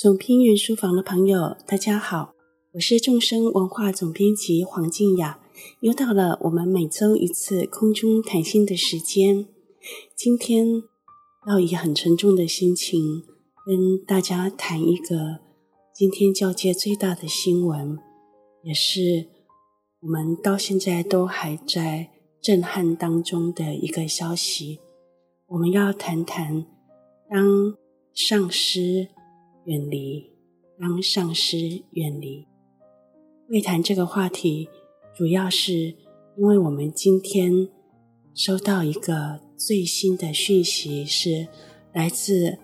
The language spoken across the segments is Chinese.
总编云书房的朋友，大家好，我是众生文化总编辑黄静雅，又到了我们每周一次空中谈心的时间。今天要以很沉重的心情跟大家谈一个今天教界最大的新闻，也是我们到现在都还在震撼当中的一个消息。我们要谈谈当上师远离，当上师远离。会谈这个话题，主要是因为我们今天收到一个最新的讯息，是来自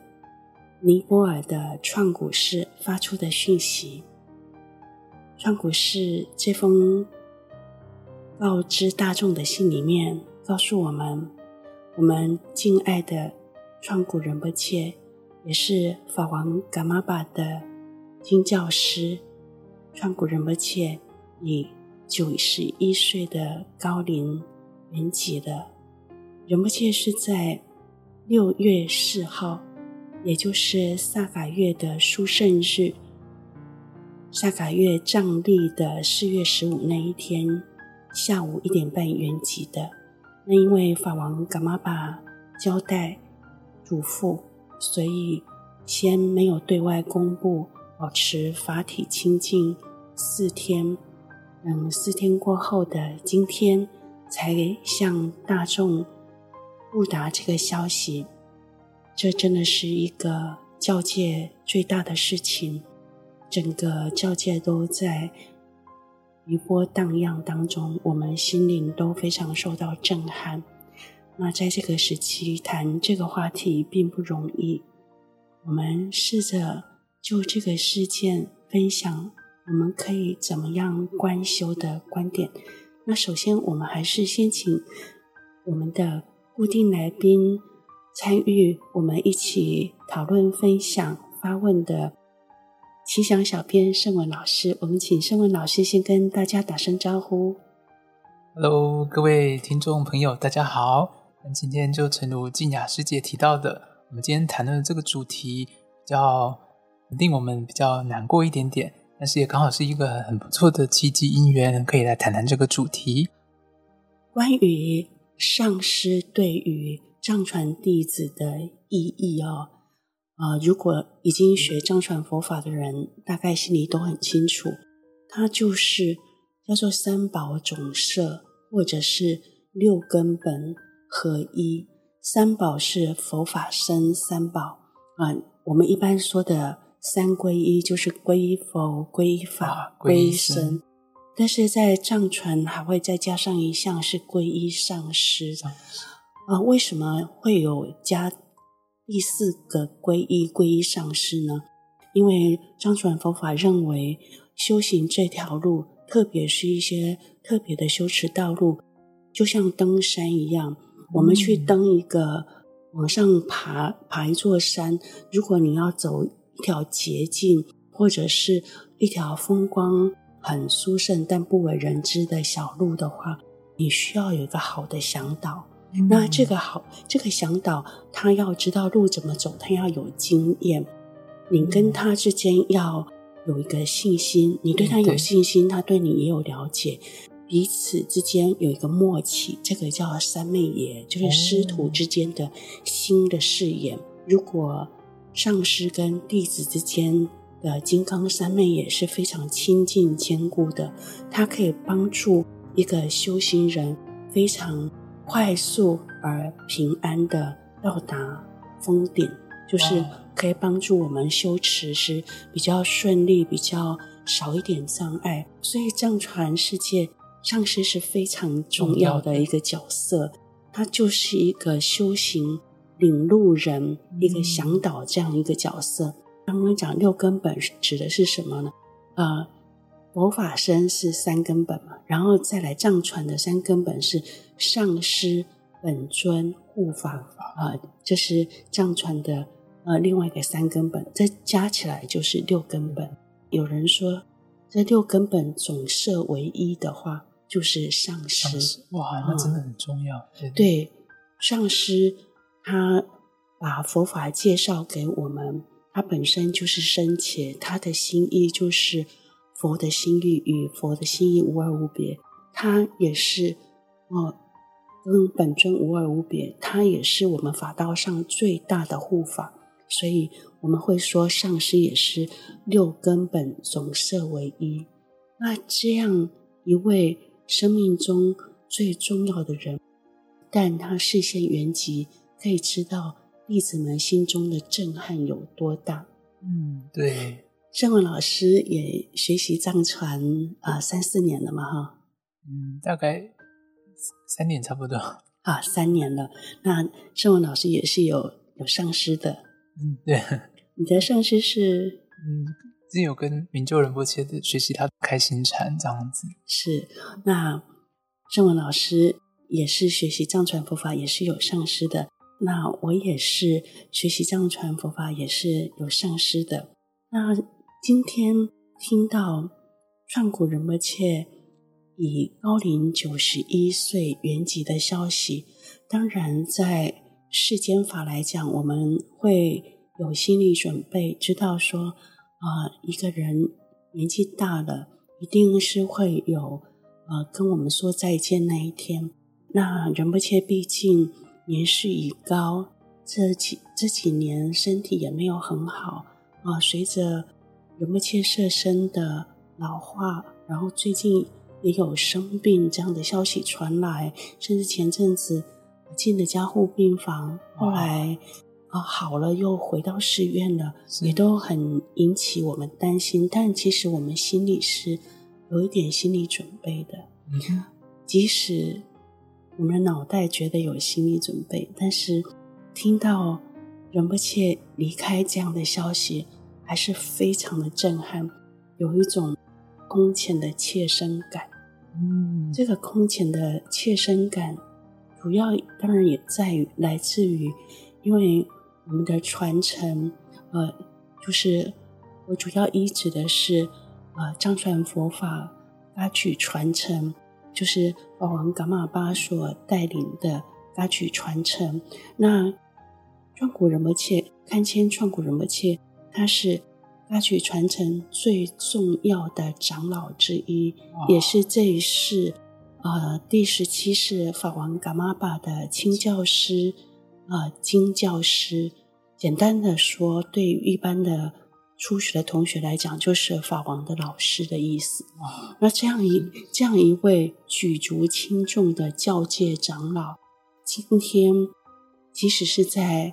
尼泊尔的创古寺发出的讯息。创古寺这封告知大众的信里面，告诉我们，我们敬爱的创古仁波切。也是法王噶玛巴的经教师，创古仁波切以九十一岁的高龄圆寂了。仁波切是在六月四号，也就是萨卡月的殊胜日，萨卡月藏历的四月十五那一天下午一点半圆寂的。那因为法王噶玛巴交代嘱咐。所以，先没有对外公布，保持法体清净四天。嗯，四天过后的今天，才向大众布达这个消息。这真的是一个教界最大的事情，整个教界都在余波荡漾当中，我们心灵都非常受到震撼。那在这个时期谈这个话题并不容易，我们试着就这个事件分享，我们可以怎么样观修的观点。那首先，我们还是先请我们的固定来宾参与，我们一起讨论、分享、发问的奇想小编盛文老师。我们请盛文老师先跟大家打声招呼。Hello，各位听众朋友，大家好。今天就诚如静雅师姐提到的，我们今天谈论的这个主题比较令我们比较难过一点点，但是也刚好是一个很不错的契机因缘，可以来谈谈这个主题。关于上师对于藏传弟子的意义哦，啊、如果已经学藏传佛法的人，大概心里都很清楚，他就是叫做三宝总摄，或者是六根本。合一三宝是佛法僧三宝啊，我们一般说的三皈依就是皈依佛、皈依法、皈依僧。但是在藏传还会再加上一项是皈依上师啊。为什么会有加第四个皈依皈依上师呢？因为藏传佛法认为修行这条路，特别是一些特别的修持道路，就像登山一样。我们去登一个，往上爬，爬一座山。如果你要走一条捷径，或者是一条风光很殊胜但不为人知的小路的话，你需要有一个好的向导。嗯、那这个好，这个向导他要知道路怎么走，他要有经验。你跟他之间要有一个信心，你对他有信心，他对你也有了解。彼此之间有一个默契，这个叫三昧耶，就是师徒之间的心的誓言。如果上师跟弟子之间的金刚三昧耶是非常亲近坚固的，它可以帮助一个修行人非常快速而平安的到达峰顶，就是可以帮助我们修持时比较顺利，比较少一点障碍。所以藏传世界。上师是非常重要的一个角色，他就是一个修行领路人，一个向导这样一个角色。刚刚讲六根本指的是什么呢？呃，佛法身是三根本嘛，然后再来藏传的三根本是上师、本尊、护法啊，呃，这是藏传的呃另外一个三根本，这加起来就是六根本。有人说这六根本总摄为一的话。就是上师，哇，那真的很重要。嗯、对，上师他把佛法介绍给我们，他本身就是深切，他的心意就是佛的心意与佛的心意无二无别，他也是哦，跟本尊无二无别，他也是我们法道上最大的护法，所以我们会说上师也是六根本总摄为一。那这样一位生命中最重要的人，但他示现圆寂，可以知道。弟子们心中的震撼有多大？嗯，对。圣文老师也学习藏传啊三四年了嘛，哈。嗯，大概三年差不多。啊，三年了。那圣文老师也是有有上师的。嗯，对。你的上师是？嗯，之前有跟明就仁波切的学习他开心禅这样子。是。那正文老师也是学习藏传佛法，也是有上师的。那我也是学习藏传佛法，也是有上师的。那今天听到创古仁波切以高龄九十一岁圆寂的消息，当然在世间法来讲，我们会有心理准备，知道说、呃，一个人年纪大了，一定是会有呃跟我们说再见那一天。那仁波切毕竟。年事已高，这几这几年身体也没有很好啊。随着仁波切舍身的老化，然后最近也有生病这样的消息传来，甚至前阵子进了加护病房，后来啊好了又回到寺院了，也都很引起我们担心。但其实我们心里是有一点心理准备的，嗯，即使。我们的脑袋觉得有心理准备，但是听到仁波切离开这样的消息，还是非常的震撼，有一种空前的切身感。嗯，这个空前的切身感，主要当然也在于来自于，因为我们的传承，呃，就是我主要依指的是，呃，藏传佛法噶举传承。就是法王噶玛巴所带领的噶举传承。那创古仁波切堪谦创古仁波切，他是噶举传承最重要的长老之一，也是这一世呃第十七世法王噶玛巴的亲教师啊、呃，经教师。简单的说，对于一般的。初学的同学来讲，就是法王的老师的意思。那这样一这样一位举足轻重的教界长老，今天即使是在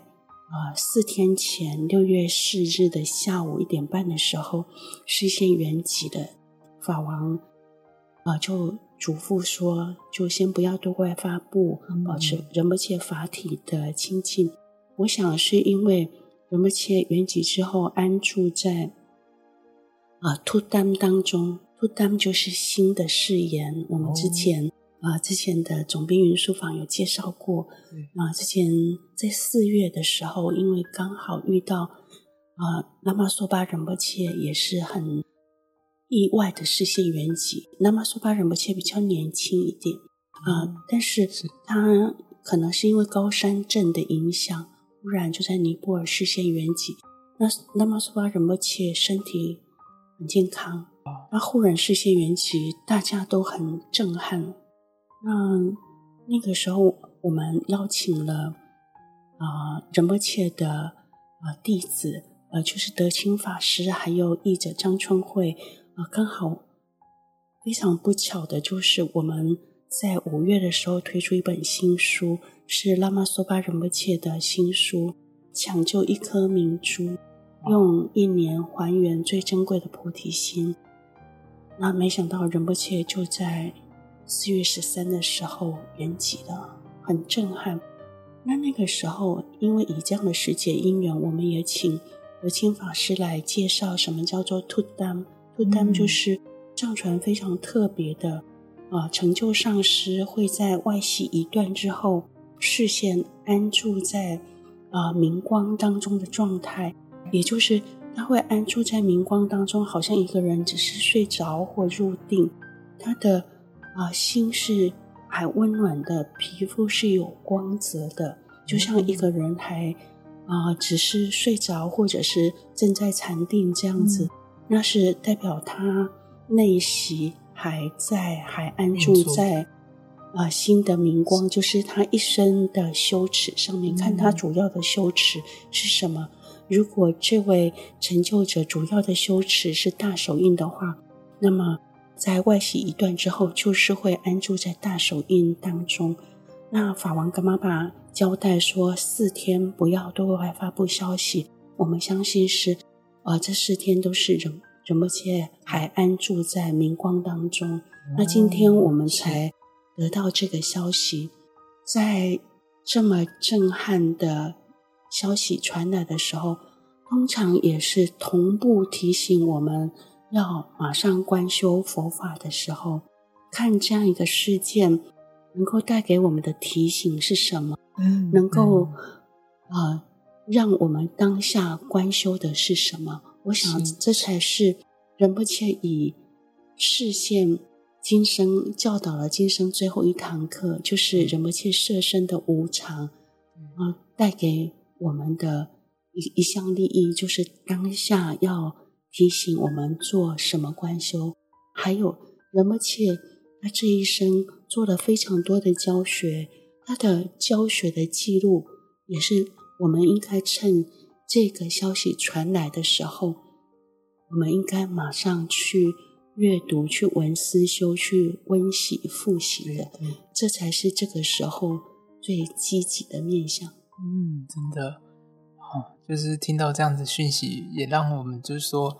啊、呃、四天前六月四日的下午一点半的时候，示现圆寂的法王啊、呃，就嘱咐说，就先不要对外发布，保持仁波切法体的清净。我想是因为。仁波切圆寂之后，安住在啊图丹当中。图丹就是新的誓言。我们之前啊、哦呃，之前的总兵云书房有介绍过。啊，之前在四月的时候，因为刚好遇到啊拉玛索巴仁波切，也是很意外的示现圆寂。拉玛苏巴仁波切比较年轻一点啊、呃，但是他可能是因为高山症的影响。忽然就在尼泊尔示现圆寂，那拉玛苏巴仁波切身体很健康，那忽然示现圆寂，大家都很震撼。那那个时候，我们邀请了啊、呃、仁波切的啊、呃、弟子，呃，就是德清法师，还有译者张春慧，啊、呃，刚好非常不巧的就是我们。在五月的时候推出一本新书，是拉玛索巴仁波切的新书《抢救一颗明珠》，用一年还原最珍贵的菩提心。那没想到仁波切就在四月十三的时候圆寂了，很震撼。那那个时候，因为以这样的时节因缘，我们也请德清法师来介绍什么叫做图丹。图丹就他们就是上传非常特别的。啊，成就上师会在外息一段之后，视线安住在啊明光当中的状态，也就是他会安住在明光当中，好像一个人只是睡着或入定，他的啊心是还温暖的，皮肤是有光泽的，就像一个人还啊、呃，只是睡着或者是正在禅定这样子，嗯、那是代表他内息还在，还安住在啊心、呃、的明光，就是他一生的羞耻上面。看他主要的羞耻是什么？如果这位成就者主要的羞耻是大手印的话，那么在外息一段之后，就是会安住在大手印当中。那法王跟妈妈交代说，四天不要对外发布消息。我们相信是，呃，这四天都是仁仁波切还安住在明光当中。那今天我们才得到这个消息，在这么震撼的消息传来的时候，通常也是同步提醒我们要马上观修佛法的时候，看这样一个事件。能够带给我们的提醒是什么？嗯，能够呃，让我们当下观修的是什么？我想这才是仁波切以视线今生教导了今生最后一堂课，就是仁波切舍身的无常啊，带给我们的一一项利益，就是当下要提醒我们做什么观修，还有仁波切他这一生。做了非常多的教学，他的教学的记录也是我们应该趁这个消息传来的时候，我们应该马上去阅读、去闻思修、去温习复习的，这才是这个时候最积极的面向。嗯，真的，哦，就是听到这样子讯息，也让我们就是说，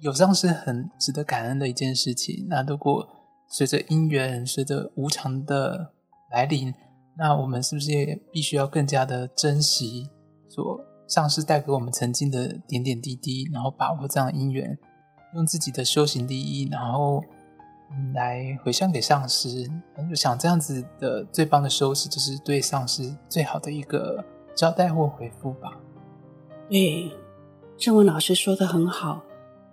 有上是很值得感恩的一件事情。那如果随着因缘，随着无常的来临，那我们是不是也必须要更加的珍惜所上师带给我们曾经的点点滴滴，然后把握这样的因缘，用自己的修行利益，然后来回向给上师。我想这样子的最棒的收拾，就是对上师最好的一个交代或回复吧。对，正文老师说的很好。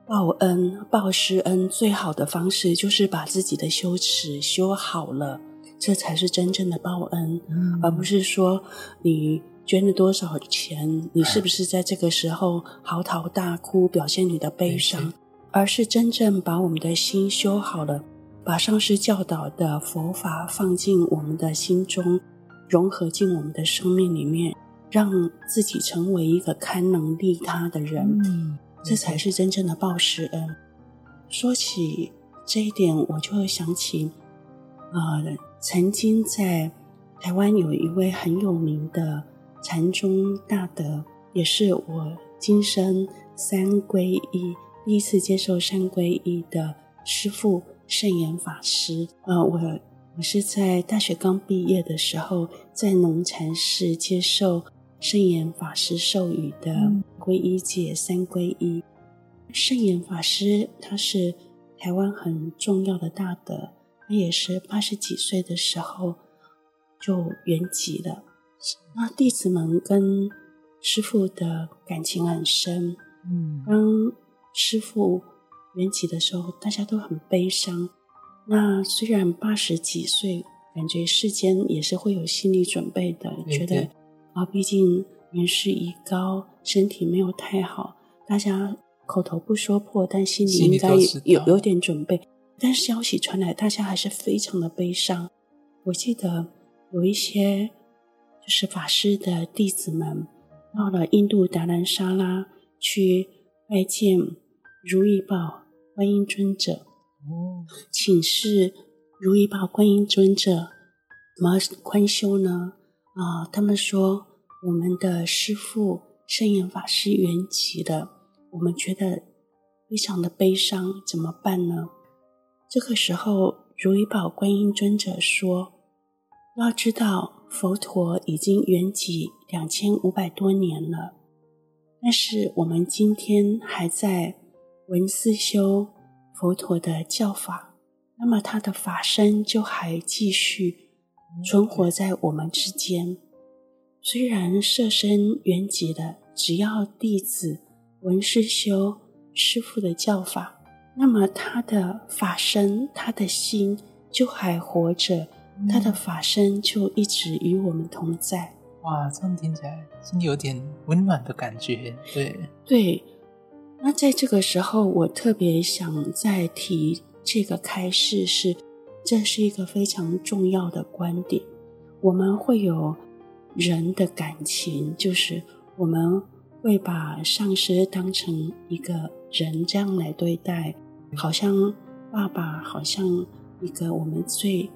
报恩、报师恩最好的方式就是把自己的修持修好了，这才是真正的报恩，嗯、而不是说你捐了多少钱，你是不是在这个时候嚎啕大哭，表现你的悲伤，嗯、而是真正把我们的心修好了，把上师教导的佛法放进我们的心中，融合进我们的生命里面，让自己成为一个堪能利他的人。嗯这才是真正的报师恩。说起这一点，我就会想起，呃，曾经在台湾有一位很有名的禅宗大德，也是我今生三皈依第一次接受三皈依的师父圣严法师。呃，我我是在大学刚毕业的时候，在农禅寺接受。圣严法师授予的皈依戒三皈依，圣严法师他是台湾很重要的大德，他也是八十几岁的时候就圆寂了。那弟子们跟师傅的感情很深，嗯，当师傅圆寂的时候，大家都很悲伤。那虽然八十几岁，感觉世间也是会有心理准备的，觉得。啊，毕竟年事已高，身体没有太好，大家口头不说破，但心里应该有有点准备。但消息传来，大家还是非常的悲伤。我记得有一些就是法师的弟子们到了印度达兰沙拉去拜见如意宝观音尊者，哦，请示如意宝观音尊者怎么宽修呢？啊、哦，他们说我们的师父圣严法师圆寂了，我们觉得非常的悲伤，怎么办呢？这个时候，如意宝观音尊者说：“要知道，佛陀已经圆寂两千五百多年了，但是我们今天还在闻思修佛陀的教法，那么他的法身就还继续。”存活在我们之间，虽然色身圆寂了，只要弟子闻思修师父的教法，那么他的法身、他的心就还活着，他的法身就一直与我们同在。哇，这样听起来心里有点温暖的感觉。对对，那在这个时候，我特别想再提这个开示是，这是一个非常重要的观点。我们会有人的感情，就是我们会把上师当成一个人这样来对待，好像爸爸，好像一个我们最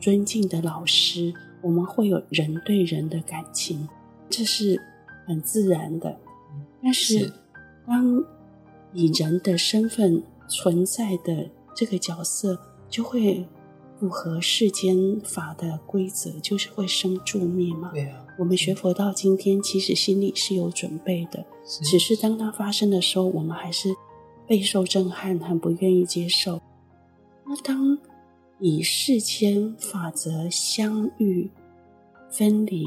尊敬的老师。我们会有人对人的感情，这是很自然的。但是，当以人的身份存在的这个角色，就会符合世间法的规则，就是会生住灭嘛。对啊。我们学佛到今天，其实心里是有准备的，是只是当它发生的时候，我们还是备受震撼，很不愿意接受。那当以世间法则相遇、分离，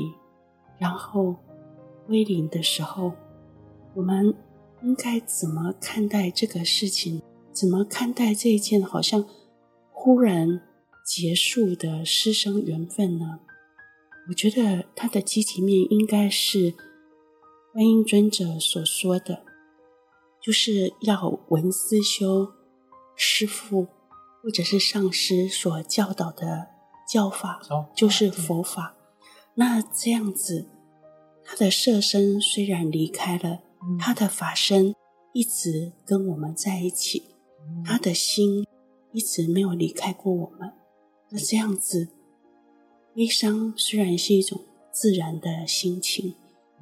然后归零的时候，我们应该怎么看待这个事情？怎么看待这一件好像忽然结束的师生缘分呢？我觉得它的积极面应该是观音尊者所说的，就是要闻思修师父。或者是上师所教导的教法，就是佛法。那这样子，他的色身虽然离开了，他的法身一直跟我们在一起，他的心一直没有离开过我们。那这样子，悲伤虽然是一种自然的心情，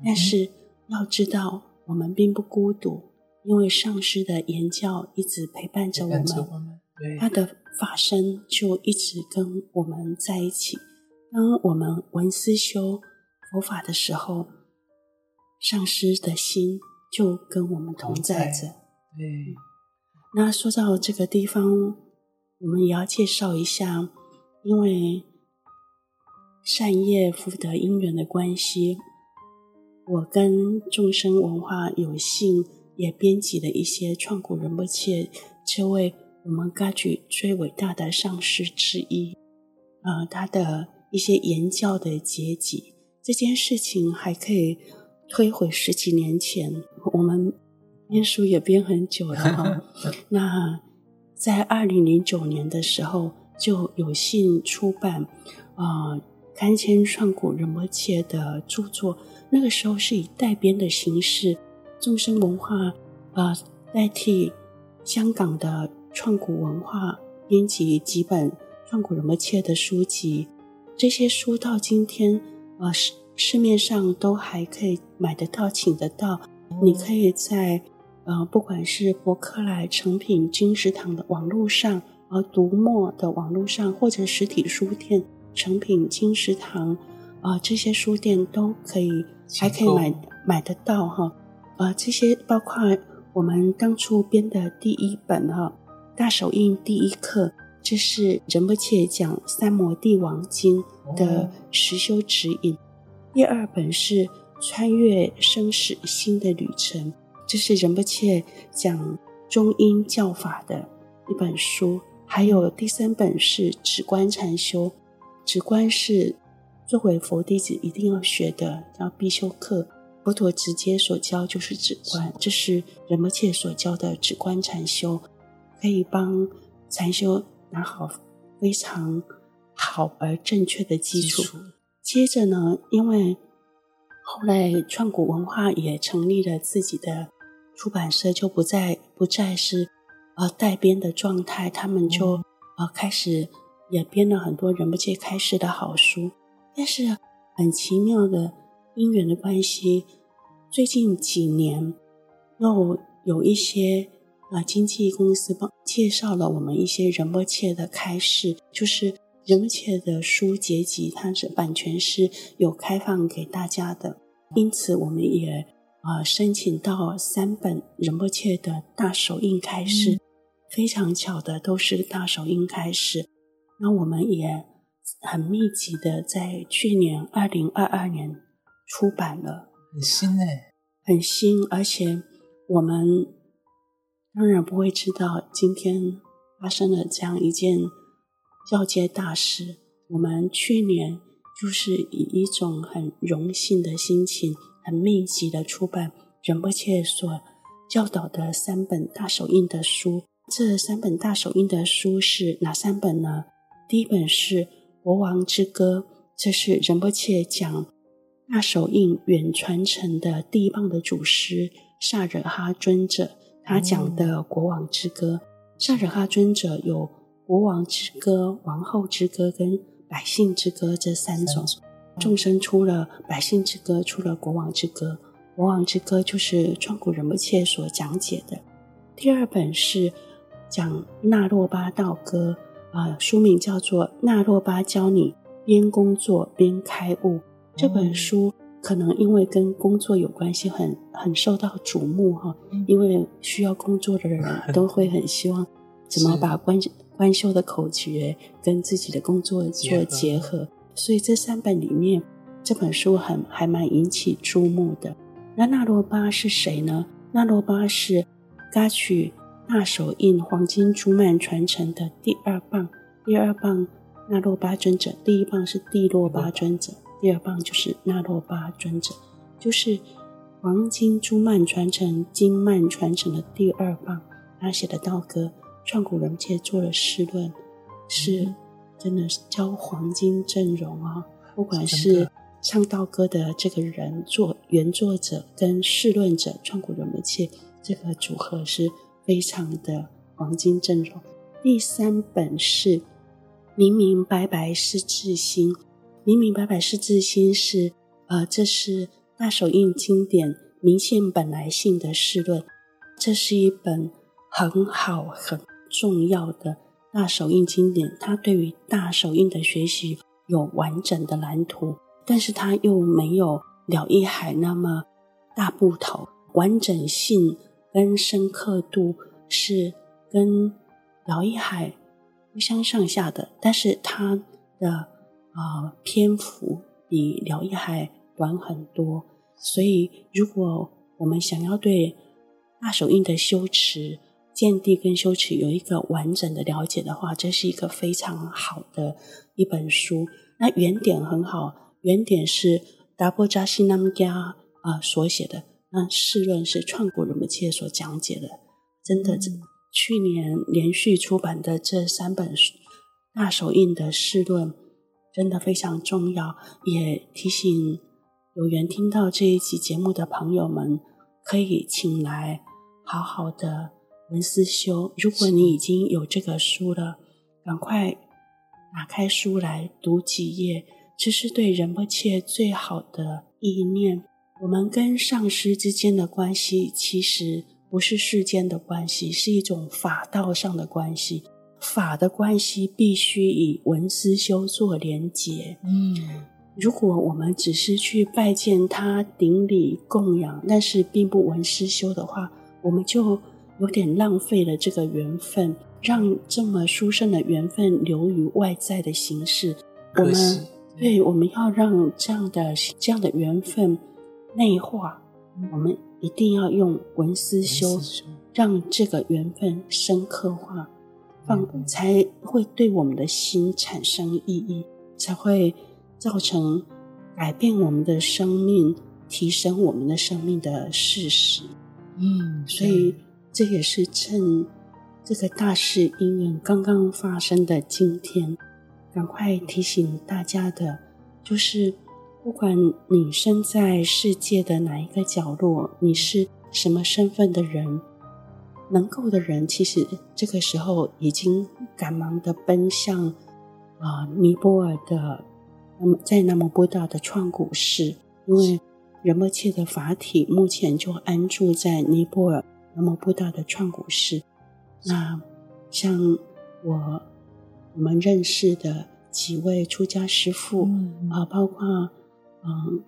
但是要知道，我们并不孤独，因为上师的言教一直陪伴着我们。他的法身就一直跟我们在一起。当我们闻思修佛法的时候，上师的心就跟我们同在着。对。那说到这个地方，我们也要介绍一下，因为善业福德因缘的关系，我跟众生文化有幸也编辑了一些创古仁波切这位。我们噶举最伟大的上师之一，呃，他的一些言教的结集，这件事情还可以推回十几年前，我们编书也编很久了哈。那在二零零九年的时候，就有幸出版啊、呃，刊谦创古仁波切的著作，那个时候是以代编的形式，众生文化啊、呃、代替香港的。创古文化编辑几本创古仁波切的书籍，这些书到今天，呃，市市面上都还可以买得到、请得到。你可以在呃，不管是博客来、诚品、金石堂的网络上，呃，读墨的网络上，或者实体书店、诚品、金石堂，啊、呃，这些书店都可以，还可以买买得到哈。呃，这些包括我们当初编的第一本哈。大手印第一课，这是仁波切讲《三摩地王经》的实修指引。哦、第二本是《穿越生死心的旅程》，这是仁波切讲中阴教法的一本书。还有第三本是《止观禅修》，止观是作为佛弟子一定要学的，叫必修课。佛陀直接所教就是止观，这是仁波切所教的止观禅修。可以帮禅修打好非常好而正确的基础。基础。接着呢，因为后来创古文化也成立了自己的出版社，就不再不再是呃代编的状态，他们就、嗯、呃开始也编了很多仁波切开示的好书。但是很奇妙的因缘的关系，最近几年又有一些。啊，经纪公司帮介绍了我们一些仁波切的开示，就是仁波切的书结集，它是版权是有开放给大家的，因此我们也啊、呃、申请到三本仁波切的大手印开示，嗯、非常巧的都是大手印开示，那我们也很密集的在去年二零二二年出版了，很新哎，很新，而且我们。当然不会知道今天发生了这样一件交接大事。我们去年就是以一种很荣幸的心情，很密集的出版仁波切所教导的三本大手印的书。这三本大手印的书是哪三本呢？第一本是《国王之歌》，这是仁波切讲大手印远传承的第一棒的祖师萨惹哈尊者，他讲的《国王之歌》。萨惹哈尊者有《国王之歌》、《王后之歌》跟《百姓之歌》这三种。众生出了《百姓之歌》，出了《国王之歌》。《国王之歌》就是创古仁波切所讲解的。第二本是讲纳洛巴道歌。啊，书名叫做《纳洛巴教你边工作边开悟》。这本书可能因为跟工作有关系很，很很受到瞩目哈。因为需要工作的人 都会很希望怎么把关关修的口诀跟自己的工作做结合，所以这三本里面，这本书很还蛮引起注目的。那纳洛巴是谁呢？纳洛巴是噶举。大手印黄金珠曼传承的第二棒，第二棒那洛巴尊者，第一棒是帝洛巴尊者，第二棒就是那洛巴尊者，就是黄金珠曼传承、金曼传承的第二棒。他写的道歌，创古仁波切做了释论，是真的是教黄金阵容啊！不管是唱道歌的这个人作原作者跟释论者，创古仁波切这个组合是。非常的黄金阵容。第三本是《明明白白是自心》，《明明白白是自心》是呃，这是大手印经典明现本来性的释论。这是一本很好很重要的大手印经典，它对于大手印的学习有完整的蓝图，但是它又没有了义海那么大部头，完整性。跟深刻度是跟辽一海不相上下的，但是它的啊、呃、篇幅比辽一海短很多，所以如果我们想要对大手印的修持、见地跟修持有一个完整的了解的话，这是一个非常好的一本书。那原点很好，原点是达波扎西南加啊所写的。那释论是创古仁波切所讲解的，真的，这去年连续出版的这三本书大手印的释论，真的非常重要。也提醒有缘听到这一集节目的朋友们，可以请来好好的文思修。如果你已经有这个书了，赶快打开书来读几页，这是对仁波切最好的意念。我们跟上师之间的关系，其实不是世间的关系，是一种法道上的关系。法的关系必须以文思修做连结。嗯，如果我们只是去拜见他、顶礼供养，但是并不闻思修的话，我们就有点浪费了这个缘分，让这么殊胜的缘分流于外在的形式。我们对，我们要让这样的这样的缘分。内化，我们一定要用文思修，让这个缘分深刻化，放才会对我们的心产生意义，才会造成改变我们的生命、提升我们的生命的事实。嗯，所以这也是趁这个大事因缘刚刚发生的今天，赶快提醒大家的，就是。不管你身在世界的哪一个角落，你是什么身份的人，能够的人，其实这个时候已经赶忙的奔向啊、呃、尼泊尔的，那么在南摩布达的创古寺，因为仁波切的法体目前就安住在尼泊尔南摩布达的创古寺。那像我我们认识的几位出家师父啊、嗯呃，包括。嗯，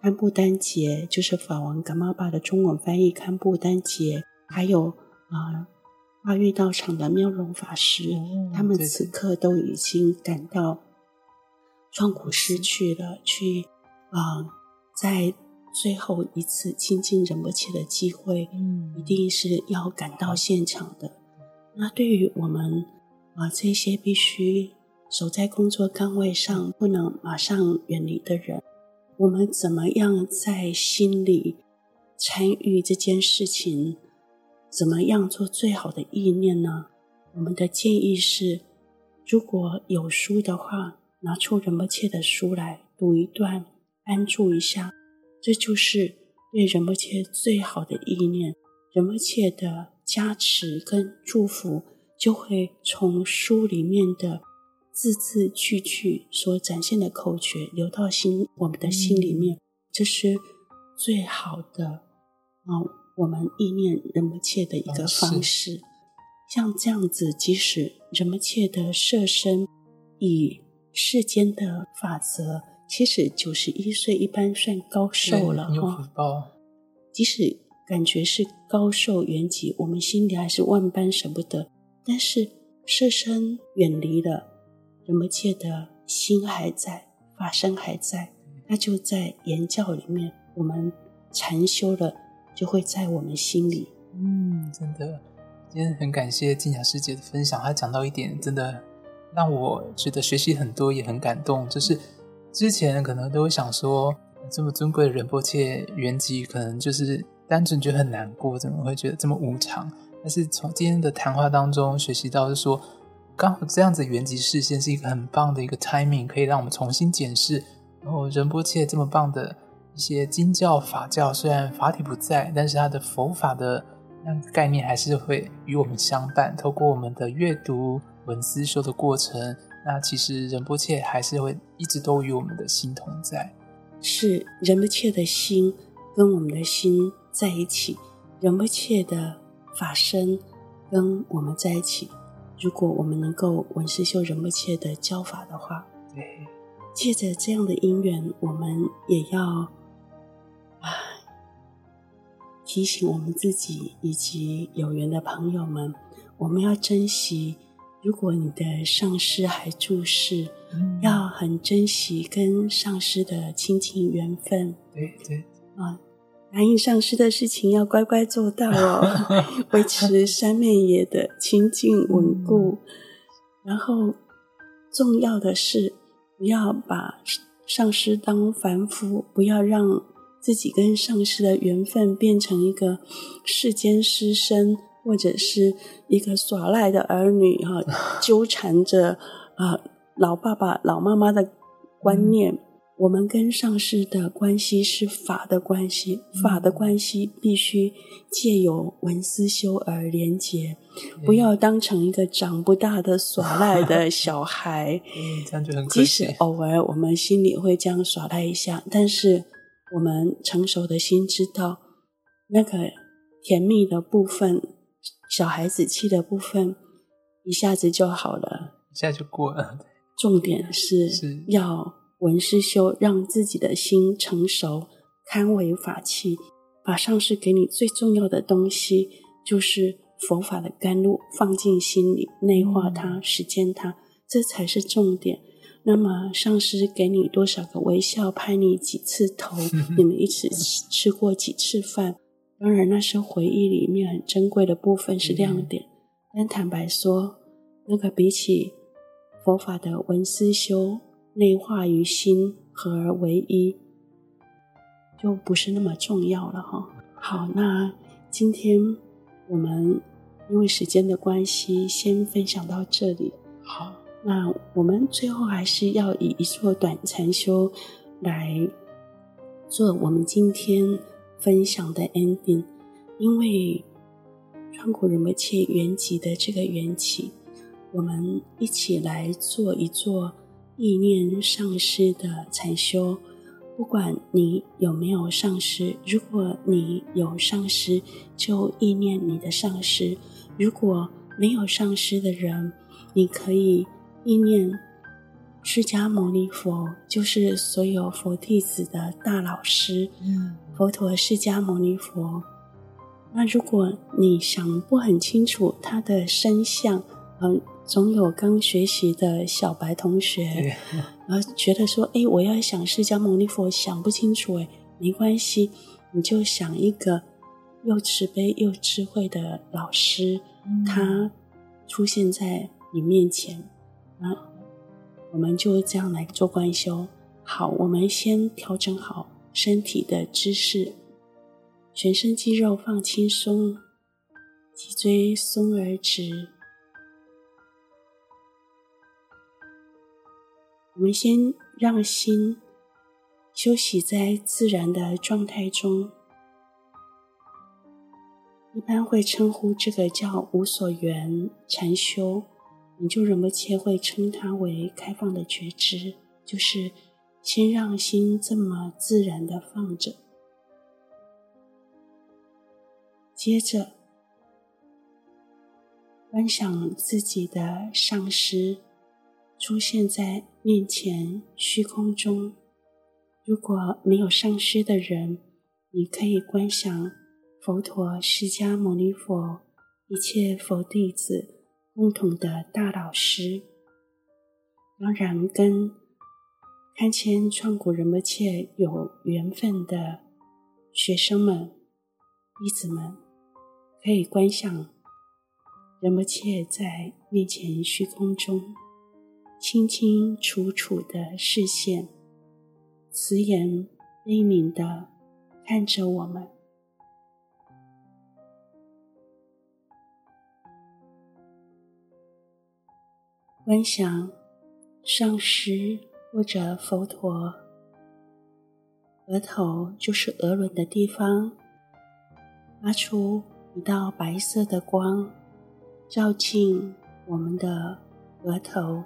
堪布丹杰就是法王噶玛巴的中文翻译。堪布丹杰，还有啊，化育道场的妙容法师，嗯、他们此刻都已经赶到创古寺去了。去啊，在最后一次亲近仁波切的机会，嗯，一定是要赶到现场的。那对于我们啊，这些必须守在工作岗位上不能马上远离的人，我们怎么样在心里参与这件事情？怎么样做最好的意念呢？我们的建议是，如果有书的话，拿出仁波切的书来读一段，安住一下，这就是对仁波切最好的意念。仁波切的加持跟祝福就会从书里面的字字句句所展现的口诀流到心，我们的心里面，这是最好的啊。我们意念仁波切的一个方式，哦、像这样子，即使仁波切的设身以世间的法则，其实九十一岁一般算高寿了哈。即使感觉是高寿圆寂，我们心里还是万般舍不得。但是设身远离了，仁波切的心还在，法身还在，那就在言教里面，我们禅修了。就会在我们心里。嗯，真的，今天很感谢静雅师姐的分享。她讲到一点，真的让我觉得学习很多，也很感动。就是之前可能都会想说，这么尊贵的仁波切圆寂，可能就是单纯觉得很难过，怎么会觉得这么无常？但是从今天的谈话当中学习到，是说刚好这样子原籍视线是一个很棒的一个 timing，可以让我们重新检视，然后仁波切这么棒的。一些经教法教虽然法体不在，但是它的佛法的那个概念还是会与我们相伴。透过我们的阅读、文思修的过程，那其实仁波切还是会一直都与我们的心同在。是仁波切的心跟我们的心在一起，仁波切的法身跟我们在一起。如果我们能够闻思修仁不切的教法的话，对，借着这样的因缘，我们也要。啊！提醒我们自己以及有缘的朋友们，我们要珍惜。如果你的上师还注视，嗯、要很珍惜跟上师的亲情缘分。对对啊，答应上师的事情要乖乖做到哦，维持三昧耶的清净稳固。嗯、然后重要的是，不要把上师当凡夫，不要让。自己跟上师的缘分变成一个世间师生，或者是一个耍赖的儿女哈，纠缠着啊老爸爸、老妈妈的观念。我们跟上师的关系是法的关系，法的关系必须借由文思修而连结，不要当成一个长不大的耍赖的 小孩。嗯，这样就很可惜。即使偶尔我们心里会这样耍赖一下，但是。我们成熟的心知道，那个甜蜜的部分，小孩子气的部分，一下子就好了，一下就过了。重点是要闻思修，让自己的心成熟，堪为法器。把上师给你最重要的东西，就是佛法的甘露，放进心里，内化它，实践它，这才是重点。那么上师给你多少个微笑，拍你几次头，你们一起吃过几次饭？当然那是回忆里面很珍贵的部分，是亮点。但坦白说，那个比起佛法的文思修，内化于心，合而为一，就不是那么重要了哈。好，那今天我们因为时间的关系，先分享到这里。好。那我们最后还是要以一座短禅修来做我们今天分享的 ending，因为川谷仁波切圆寂的这个缘起，我们一起来做一座意念上师的禅修。不管你有没有上师，如果你有上师，就意念你的上师；如果没有上师的人，你可以。意念释迦牟尼佛，就是所有佛弟子的大老师，嗯，佛陀释迦牟尼佛。那如果你想不很清楚他的身相，嗯，总有刚学习的小白同学，然后觉得说，哎，我要想释迦牟尼佛想不清楚，哎，没关系，你就想一个又慈悲又智慧的老师，嗯，他出现在你面前。啊，我们就这样来做观修。好，我们先调整好身体的姿势，全身肌肉放轻松，脊椎松而直。我们先让心休息在自然的状态中，一般会称呼这个叫无所缘禅修，你就忍不切会称它为开放的觉知，就是。先让心这么自然的放着，接着观想自己的上师出现在面前虚空中。如果没有上师的人，你可以观想佛陀、释迦牟尼佛、一切佛弟子共同的大老师，当然跟。堪千创古仁波切有缘分的学生们、弟子们，可以观想仁波切在面前虚空中清清楚楚的视线，慈眼悲悯的看着我们，观想上师。或者佛陀额头就是额轮的地方，发出一道白色的光，照进我们的额头。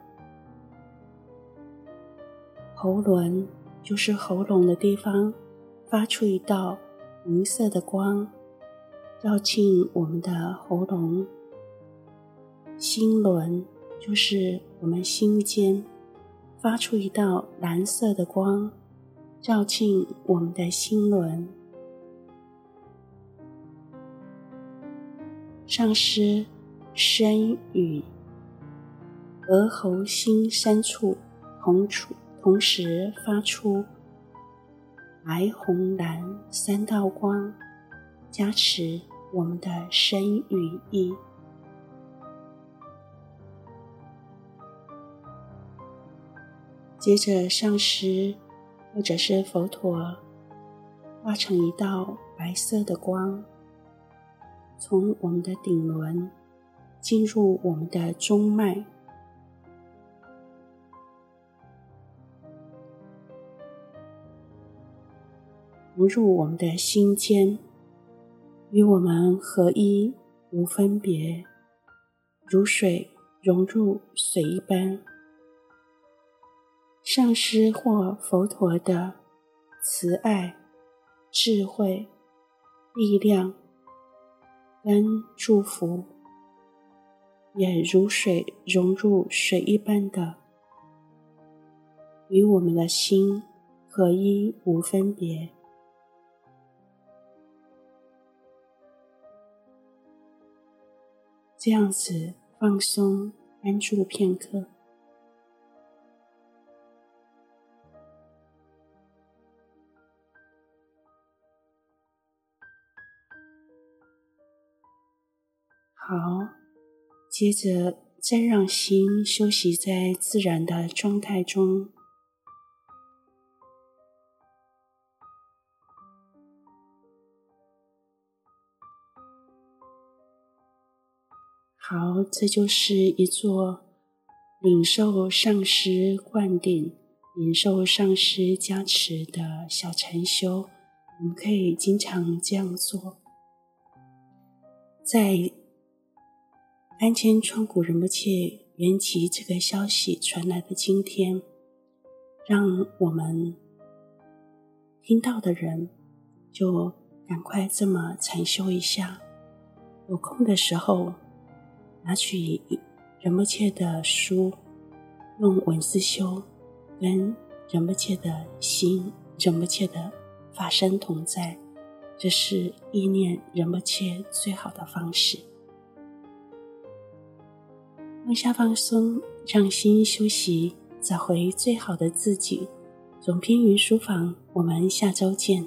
喉轮就是喉咙的地方，发出一道银色的光，照进我们的喉咙。心轮就是我们心间。发出一道蓝色的光，照进我们的心轮。上师身与额喉心三处同处同时发出白、红、蓝三道光，加持我们的身与意。接着，上师或者是佛陀化成一道白色的光，从我们的顶轮进入我们的中脉，融入我们的心间，与我们合一无分别，如水融入水一般。上师或佛陀的慈爱、智慧、力量跟祝福，也如水融入水一般的，与我们的心合一无分别。这样子放松安住片刻。好，接着再让心休息在自然的状态中。好，这就是一座领受上师灌顶、领受上师加持的小禅修。我们可以经常这样做，在。安千川古仁波切圆寂这个消息传来的今天，让我们听到的人就赶快这么禅修一下。有空的时候，拿取仁波切的书，用文字修，跟仁波切的心、仁波切的法身同在，这是意念仁波切最好的方式。放下放松，让心休息，找回最好的自己。总编云书房，我们下周见。